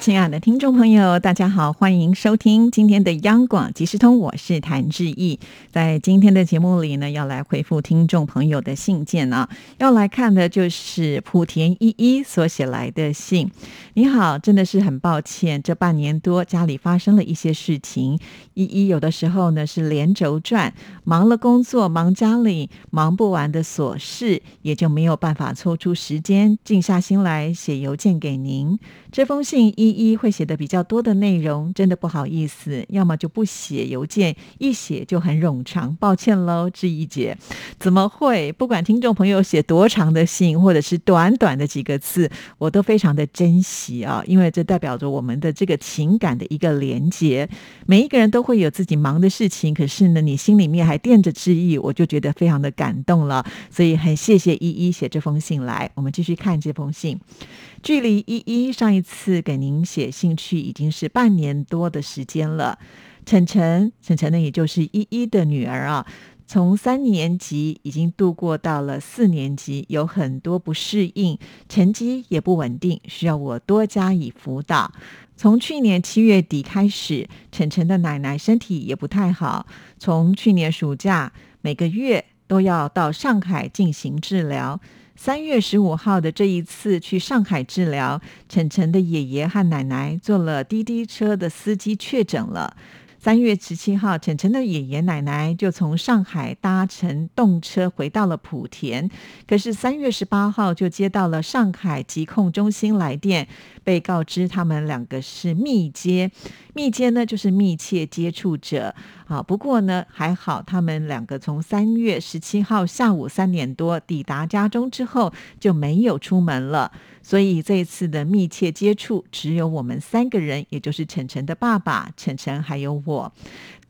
亲爱的听众朋友，大家好，欢迎收听今天的央广即时通，我是谭志毅。在今天的节目里呢，要来回复听众朋友的信件啊，要来看的就是莆田依依所写来的信。你好，真的是很抱歉，这半年多家里发生了一些事情，依依有的时候呢是连轴转，忙了工作，忙家里，忙不完的琐事，也就没有办法抽出时间静下心来写邮件给您。这封信依依会写的比较多的内容，真的不好意思，要么就不写邮件，一写就很冗长，抱歉喽，志怡姐。怎么会？不管听众朋友写多长的信，或者是短短的几个字，我都非常的珍惜啊，因为这代表着我们的这个情感的一个连接。每一个人都会有自己忙的事情，可是呢，你心里面还惦着志毅，我就觉得非常的感动了。所以很谢谢依依写这封信来，我们继续看这封信。距离依依上一次给您写信去已经是半年多的时间了。晨晨，晨晨呢，也就是依依的女儿啊，从三年级已经度过到了四年级，有很多不适应，成绩也不稳定，需要我多加以辅导。从去年七月底开始，晨晨的奶奶身体也不太好，从去年暑假每个月都要到上海进行治疗。三月十五号的这一次去上海治疗，晨晨的爷爷和奶奶坐了滴滴车的司机确诊了。三月十七号，晨晨的爷爷奶奶就从上海搭乘动车回到了莆田。可是三月十八号就接到了上海疾控中心来电，被告知他们两个是密接。密接呢，就是密切接触者。好，不过呢，还好他们两个从三月十七号下午三点多抵达家中之后就没有出门了。所以这一次的密切接触只有我们三个人，也就是晨晨的爸爸、晨晨还有我。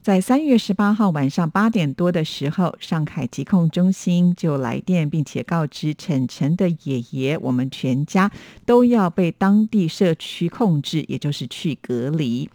在三月十八号晚上八点多的时候，上海疾控中心就来电，并且告知晨晨的爷爷，我们全家都要被当地社区控制，也就是去隔离。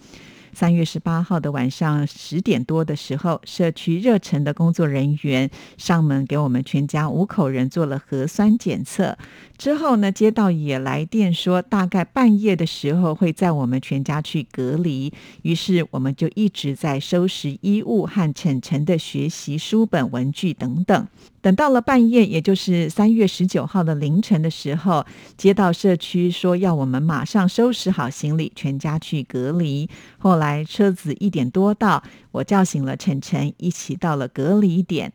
三月十八号的晚上十点多的时候，社区热忱的工作人员上门给我们全家五口人做了核酸检测。之后呢，街道也来电说，大概半夜的时候会在我们全家去隔离。于是我们就一直在收拾衣物和晨晨的学习书本、文具等等。等到了半夜，也就是三月十九号的凌晨的时候，街道社区说要我们马上收拾好行李，全家去隔离。后来来车子一点多到，我叫醒了晨晨，一起到了隔离点。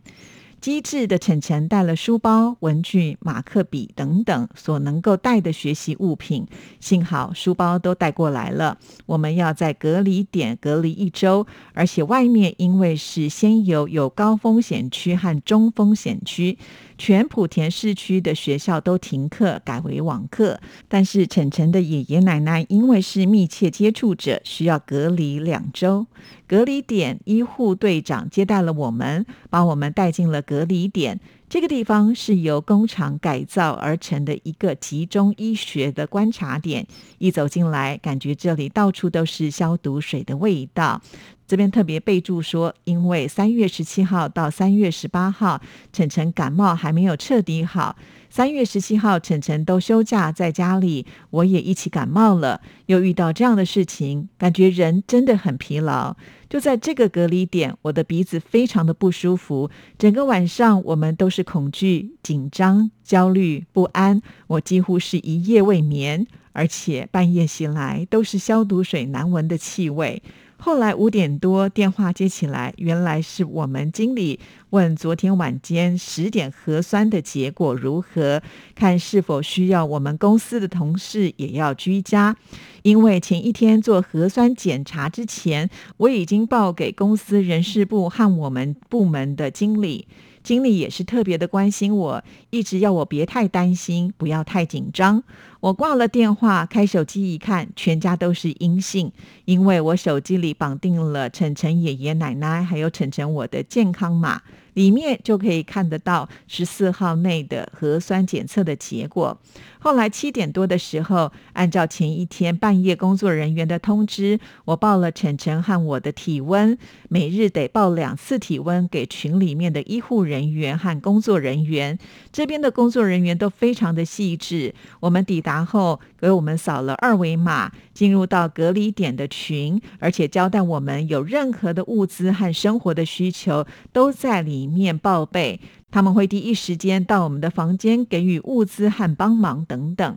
机智的晨晨带了书包、文具、马克笔等等所能够带的学习物品，幸好书包都带过来了。我们要在隔离点隔离一周，而且外面因为是先有有高风险区和中风险区。全莆田市区的学校都停课，改为网课。但是晨晨的爷爷奶奶因为是密切接触者，需要隔离两周。隔离点医护队长接待了我们，把我们带进了隔离点。这个地方是由工厂改造而成的一个集中医学的观察点。一走进来，感觉这里到处都是消毒水的味道。这边特别备注说，因为三月十七号到三月十八号，晨晨感冒还没有彻底好。三月十七号，晨晨都休假在家里，我也一起感冒了，又遇到这样的事情，感觉人真的很疲劳。就在这个隔离点，我的鼻子非常的不舒服，整个晚上我们都是恐惧、紧张、焦虑、不安，我几乎是一夜未眠，而且半夜醒来都是消毒水难闻的气味。后来五点多电话接起来，原来是我们经理问昨天晚间十点核酸的结果如何，看是否需要我们公司的同事也要居家。因为前一天做核酸检查之前，我已经报给公司人事部和我们部门的经理。经理也是特别的关心我，一直要我别太担心，不要太紧张。我挂了电话，开手机一看，全家都是阴性，因为我手机里绑定了晨晨爷爷奶奶还有晨晨我的健康码。里面就可以看得到十四号内的核酸检测的结果。后来七点多的时候，按照前一天半夜工作人员的通知，我报了晨晨和我的体温，每日得报两次体温给群里面的医护人员和工作人员。这边的工作人员都非常的细致。我们抵达后，给我们扫了二维码，进入到隔离点的群，而且交代我们有任何的物资和生活的需求，都在里面报备。他们会第一时间到我们的房间给予物资和帮忙等等。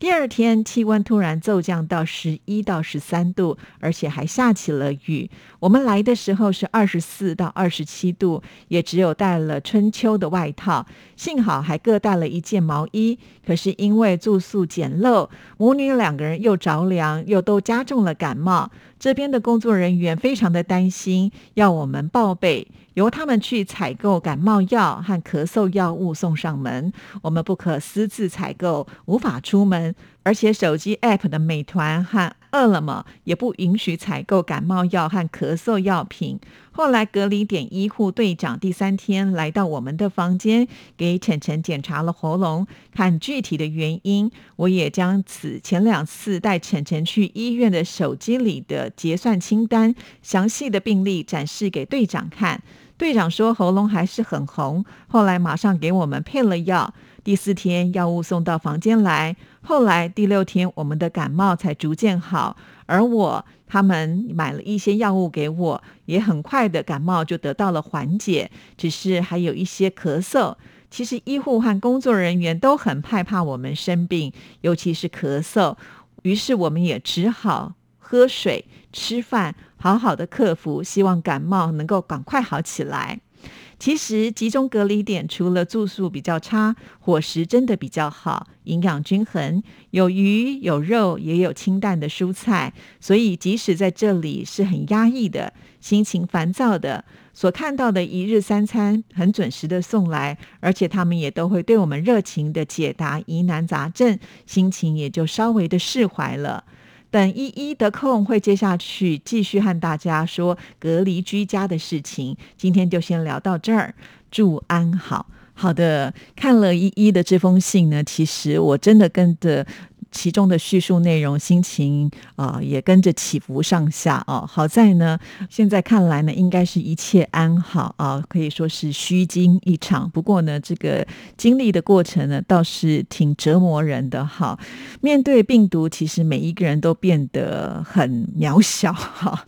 第二天气温突然骤降到十一到十三度，而且还下起了雨。我们来的时候是二十四到二十七度，也只有带了春秋的外套，幸好还各带了一件毛衣。可是因为住宿简陋，母女两个人又着凉，又都加重了感冒。这边的工作人员非常的担心，要我们报备。由他们去采购感冒药和咳嗽药物送上门，我们不可私自采购，无法出门。而且手机 App 的美团和饿了么也不允许采购感冒药和咳嗽药品。后来隔离点医护队长第三天来到我们的房间，给晨晨检查了喉咙，看具体的原因。我也将此前两次带晨晨去医院的手机里的结算清单、详细的病例展示给队长看。队长说喉咙还是很红，后来马上给我们配了药。第四天药物送到房间来，后来第六天我们的感冒才逐渐好。而我他们买了一些药物给我，也很快的感冒就得到了缓解，只是还有一些咳嗽。其实医护和工作人员都很害怕我们生病，尤其是咳嗽，于是我们也只好喝水、吃饭。好好的克服，希望感冒能够赶快好起来。其实集中隔离点除了住宿比较差，伙食真的比较好，营养均衡，有鱼有肉，也有清淡的蔬菜。所以即使在这里是很压抑的，心情烦躁的，所看到的一日三餐很准时的送来，而且他们也都会对我们热情的解答疑难杂症，心情也就稍微的释怀了。等一一得空，会接下去继续和大家说隔离居家的事情。今天就先聊到这儿，祝安好。好的，看了一一的这封信呢，其实我真的跟着。其中的叙述内容，心情啊也跟着起伏上下哦。好在呢，现在看来呢，应该是一切安好啊，可以说是虚惊一场。不过呢，这个经历的过程呢，倒是挺折磨人的哈。面对病毒，其实每一个人都变得很渺小哈。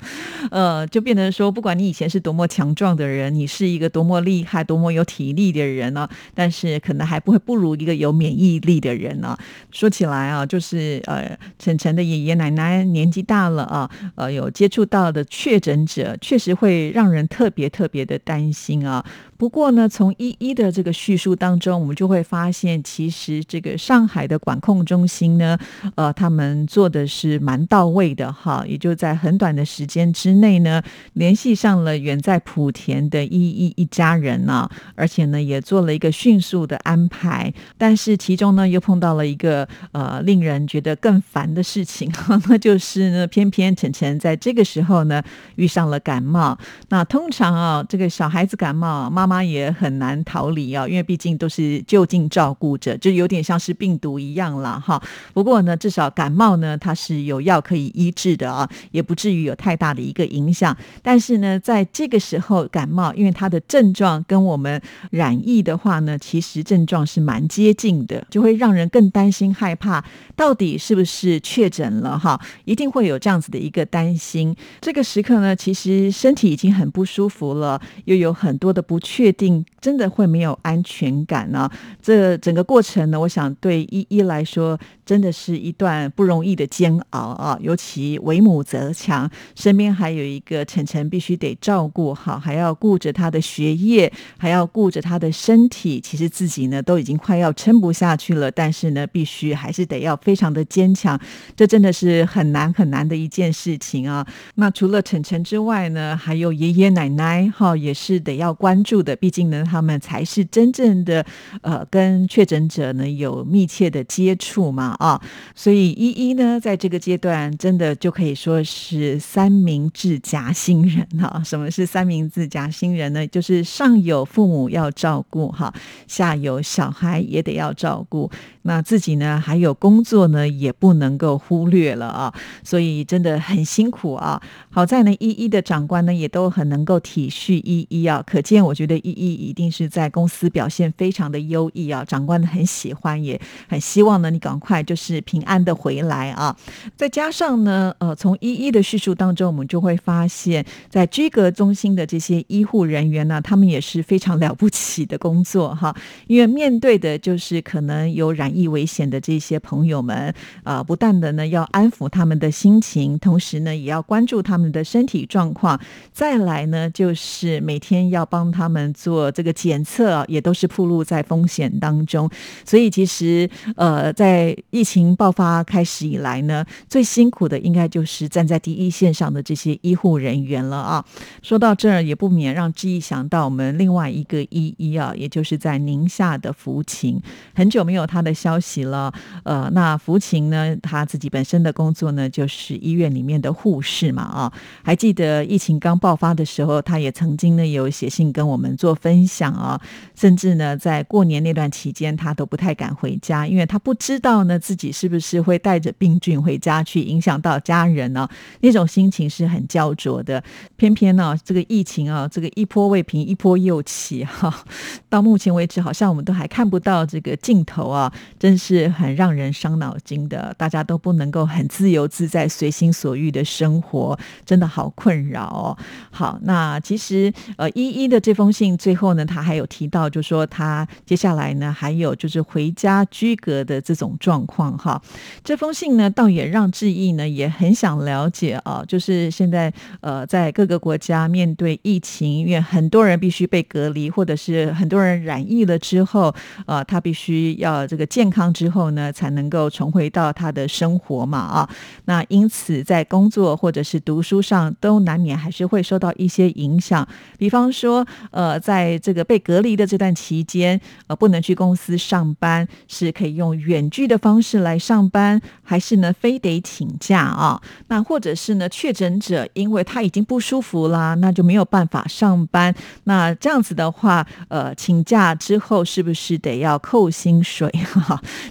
呃，就变成说，不管你以前是多么强壮的人，你是一个多么厉害、多么有体力的人呢，但是可能还不会不如一个有免疫力的人呢。说起来啊，就。就是呃，晨晨的爷爷奶奶年纪大了啊，呃，有接触到的确诊者，确实会让人特别特别的担心啊。不过呢，从一一的这个叙述当中，我们就会发现，其实这个上海的管控中心呢，呃，他们做的是蛮到位的哈，也就在很短的时间之内呢，联系上了远在莆田的一一一家人呢，而且呢，也做了一个迅速的安排。但是其中呢，又碰到了一个呃令人觉得更烦的事情，那就是呢，偏偏晨晨在这个时候呢，遇上了感冒。那通常啊，这个小孩子感冒，妈妈也很难逃离啊，因为毕竟都是就近照顾着，就有点像是病毒一样了哈。不过呢，至少感冒呢，它是有药可以医治的啊，也不至于有太大的一个影响。但是呢，在这个时候感冒，因为它的症状跟我们染疫的话呢，其实症状是蛮接近的，就会让人更担心害怕，到底是不是确诊了哈？一定会有这样子的一个担心。这个时刻呢，其实身体已经很不舒服了，又有很多的不确。确定真的会没有安全感呢？这整个过程呢，我想对依依来说，真的是一段不容易的煎熬啊！尤其为母则强，身边还有一个晨晨，必须得照顾好，还要顾着他的学业，还要顾着他的身体。其实自己呢，都已经快要撑不下去了，但是呢，必须还是得要非常的坚强。这真的是很难很难的一件事情啊！那除了晨晨之外呢，还有爷爷奶奶哈，也是得要关注。的，毕竟呢，他们才是真正的呃跟确诊者呢有密切的接触嘛啊，所以一一呢在这个阶段真的就可以说是三明治夹心人哈。什么是三明治夹心人呢？就是上有父母要照顾哈，下有小孩也得要照顾，那自己呢还有工作呢也不能够忽略了啊，所以真的很辛苦啊。好在呢一一的长官呢也都很能够体恤一一啊，可见我觉得一一一定是在公司表现非常的优异啊，长官很喜欢，也很希望呢你赶快就是平安的回来啊。再加上呢，呃，从一一的叙述当中，我们就会发现，在居格中心的这些医护人员呢，他们也是非常了不起的工作哈，因为面对的就是可能有染易危险的这些朋友们啊，不但的呢要安抚他们的心情，同时呢也要关注他们的身体状况，再来呢就是每天要帮他们做这个检测，也都是暴露在风险当中。所以其实呃，在疫情爆发开始以来呢，最辛苦的应该就是站在第一线上的这些医护人员了啊。说到这儿，也不免让志毅想到我们另外一个医医啊，也就是在宁夏的福琴，很久没有他的消息了。呃，那福琴呢，他自己本身的工作呢，就是医院里面的护士嘛啊。还记得疫情刚爆发的时候，他也曾经呢有写信跟我们做分享啊，甚至呢在过年那段期间，他都不太敢回家，因为他不知道呢自己是不是会带着病菌回家去影响到家人呢？那种心情是很焦灼的。偏偏呢，这个疫情啊，这个一波未平，一波又起哈。到目前为止，好像我们都还看不到这个尽头啊，真是很让人伤脑筋的。大家都不能够很自由自在、随心所欲的生活，真的好困扰哦。好，那其实呃，依依的这封信最后呢，他还有提到，就说他接下来呢，还有就是回家居隔的这种状况哈。这封信呢，倒也让志毅呢也很想了解啊，就是现在呃，在各个国家面对疫情，因为很多人必须被隔离，或者是很多人染疫了之后，呃，他必须要这个健健康之后呢，才能够重回到他的生活嘛啊。那因此在工作或者是读书上，都难免还是会受到一些影响。比方说，呃，在这个被隔离的这段期间，呃，不能去公司上班，是可以用远距的方式来上班，还是呢，非得请假啊？那或者是呢，确诊者因为他已经不舒服啦，那就没有办法上班。那这样子的话，呃，请假之后是不是得要扣薪水？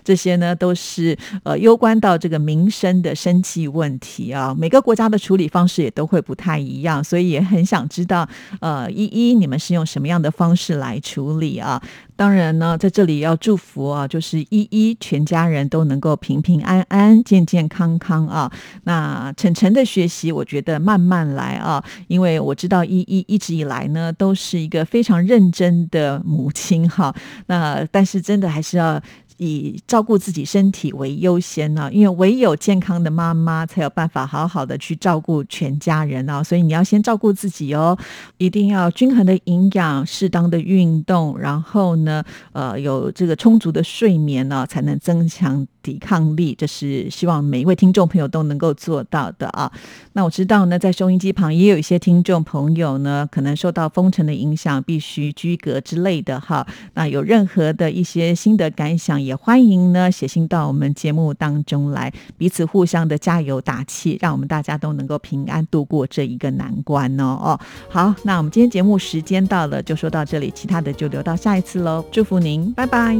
这些呢都是呃攸关到这个民生的生计问题啊。每个国家的处理方式也都会不太一样，所以也很想知道，呃，一一你们是用什么样的方式来处理啊？当然呢，在这里要祝福啊，就是一一全家人都能够平平安安、健健康康啊。那晨晨的学习，我觉得慢慢来啊，因为我知道一一一直以来呢都是一个非常认真的母亲哈。那但是真的还是要。以照顾自己身体为优先呢，因为唯有健康的妈妈才有办法好好的去照顾全家人啊，所以你要先照顾自己哦，一定要均衡的营养、适当的运动，然后呢，呃，有这个充足的睡眠呢，才能增强。抵抗力，这是希望每一位听众朋友都能够做到的啊。那我知道呢，在收音机旁也有一些听众朋友呢，可能受到封城的影响，必须居隔之类的哈。那有任何的一些心得感想，也欢迎呢写信到我们节目当中来，彼此互相的加油打气，让我们大家都能够平安度过这一个难关哦。哦，好，那我们今天节目时间到了，就说到这里，其他的就留到下一次喽。祝福您，拜拜。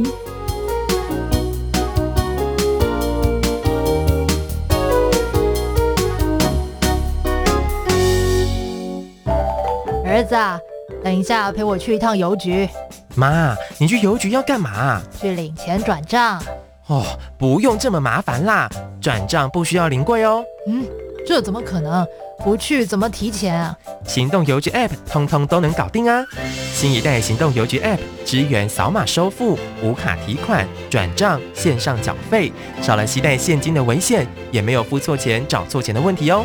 儿子，等一下陪我去一趟邮局。妈，你去邮局要干嘛？去领钱转账。哦，不用这么麻烦啦，转账不需要临柜哦。嗯，这怎么可能？不去怎么提钱啊？行动邮局 App 通通都能搞定啊！新一代行动邮局 App 支援扫码收付、无卡提款、转账、线上缴费，少了携带现金的危险，也没有付错钱、找错钱的问题哦。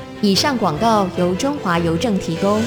以上广告由中华邮政提供。